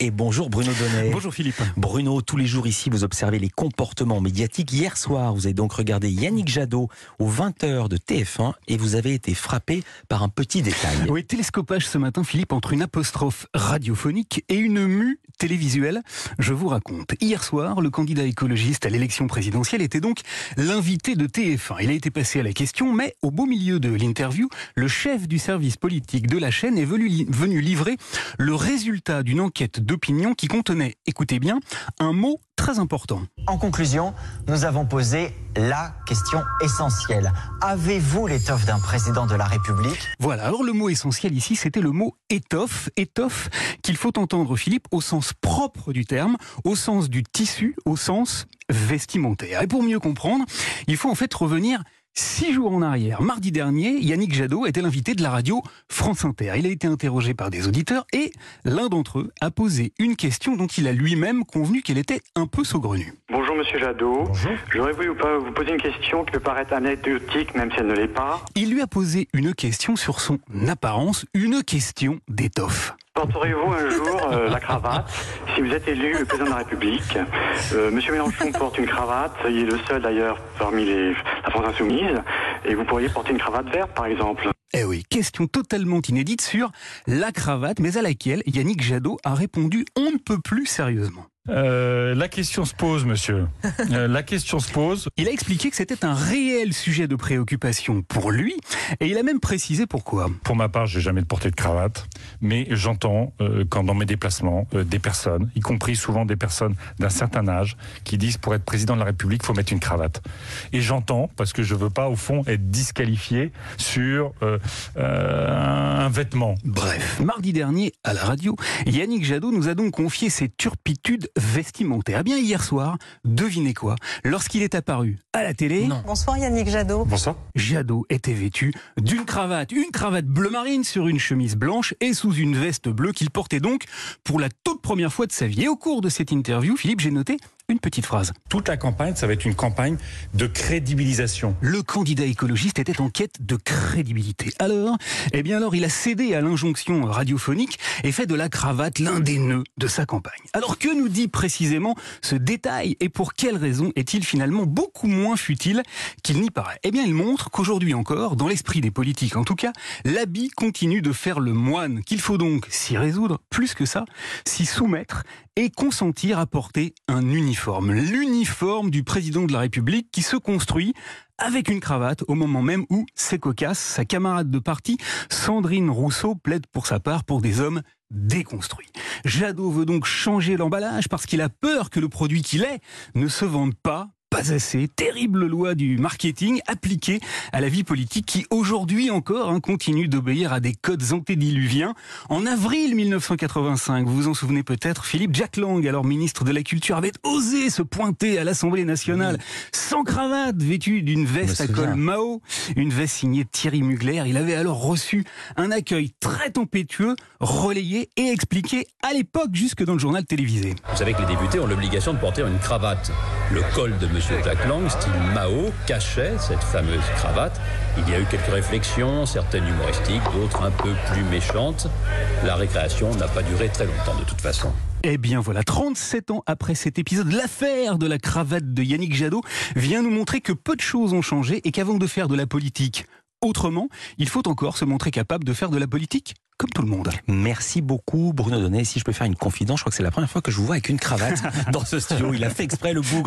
Et bonjour Bruno Donnet. Bonjour Philippe. Bruno, tous les jours ici, vous observez les comportements médiatiques. Hier soir, vous avez donc regardé Yannick Jadot aux 20h de TF1 et vous avez été frappé par un petit détail. Oui, télescopage ce matin, Philippe, entre une apostrophe radiophonique et une mue télévisuelle. Je vous raconte. Hier soir, le candidat écologiste à l'élection présidentielle était donc l'invité de TF1. Il a été passé à la question, mais au beau milieu de l'interview, le chef du service politique de la chaîne est venu, venu livrer le résultat d'une enquête d'opinion qui contenait, écoutez bien, un mot très important. En conclusion, nous avons posé la question essentielle. Avez-vous l'étoffe d'un président de la République? Voilà, alors le mot essentiel ici, c'était le mot étoffe, étoffe, qu'il faut entendre, Philippe, au sens propre du terme, au sens du tissu, au sens vestimentaire. Et pour mieux comprendre, il faut en fait revenir Six jours en arrière, mardi dernier, Yannick Jadot était l'invité de la radio France Inter. Il a été interrogé par des auditeurs et l'un d'entre eux a posé une question dont il a lui-même convenu qu'elle était un peu saugrenue. Bonjour Monsieur Jadot. J'aurais voulu vous poser une question qui peut paraître anecdotique même si elle ne l'est pas. Il lui a posé une question sur son apparence, une question d'étoffe. Porterez-vous un jour euh, la cravate si vous êtes élu président de la République euh, Monsieur Mélenchon porte une cravate, il est le seul d'ailleurs parmi les, et vous pourriez porter une cravate verte par exemple. Eh oui, question totalement inédite sur la cravate, mais à laquelle Yannick Jadot a répondu on ne peut plus sérieusement. Euh, la question se pose, monsieur. Euh, la question se pose. Il a expliqué que c'était un réel sujet de préoccupation pour lui, et il a même précisé pourquoi. Pour ma part, j'ai jamais porté de cravate, mais j'entends euh, quand dans mes déplacements euh, des personnes, y compris souvent des personnes d'un certain âge, qui disent pour être président de la République, faut mettre une cravate. Et j'entends parce que je veux pas au fond être disqualifié sur euh, euh, un vêtement. Bref, mardi dernier à la radio, Yannick Jadot nous a donc confié ses turpitudes vestimentaire. Eh bien, hier soir, devinez quoi Lorsqu'il est apparu à la télé. Non. Bonsoir Yannick Jadot. Bonsoir. Jadot était vêtu d'une cravate, une cravate bleu marine sur une chemise blanche et sous une veste bleue qu'il portait donc pour la toute première fois de sa vie. Et au cours de cette interview, Philippe, j'ai noté une petite phrase. Toute la campagne, ça va être une campagne de crédibilisation. Le candidat écologiste était en quête de crédibilité. Alors, eh bien alors, il a cédé à l'injonction radiophonique et fait de la cravate l'un des nœuds de sa campagne. Alors que nous dit précisément ce détail et pour quelle raison est-il finalement beaucoup moins futile qu'il n'y paraît? Eh bien, il montre qu'aujourd'hui encore, dans l'esprit des politiques en tout cas, l'habit continue de faire le moine, qu'il faut donc s'y résoudre, plus que ça, s'y soumettre et consentir à porter un uniforme. L'uniforme du président de la République qui se construit avec une cravate au moment même où, c'est cocasse, sa camarade de parti, Sandrine Rousseau, plaide pour sa part pour des hommes déconstruits. Jadot veut donc changer l'emballage parce qu'il a peur que le produit qu'il est ne se vende pas pas assez. Terrible loi du marketing appliquée à la vie politique qui aujourd'hui encore hein, continue d'obéir à des codes antédiluviens. En avril 1985, vous vous en souvenez peut-être, Philippe Jack Lang, alors ministre de la Culture, avait osé se pointer à l'Assemblée nationale sans cravate, vêtu d'une veste à col Mao, une veste signée Thierry Mugler. Il avait alors reçu un accueil très tempétueux, relayé et expliqué à l'époque jusque dans le journal télévisé. Vous savez que les députés ont l'obligation de porter une cravate. Le col de M. Jack Lang, style Mao, cachait cette fameuse cravate. Il y a eu quelques réflexions, certaines humoristiques, d'autres un peu plus méchantes. La récréation n'a pas duré très longtemps de toute façon. Eh bien voilà, 37 ans après cet épisode, l'affaire de la cravate de Yannick Jadot vient nous montrer que peu de choses ont changé et qu'avant de faire de la politique autrement, il faut encore se montrer capable de faire de la politique comme tout le monde. Merci beaucoup Bruno Donnet. Si je peux faire une confidence, je crois que c'est la première fois que je vous vois avec une cravate dans ce studio. Il a fait exprès le bougre.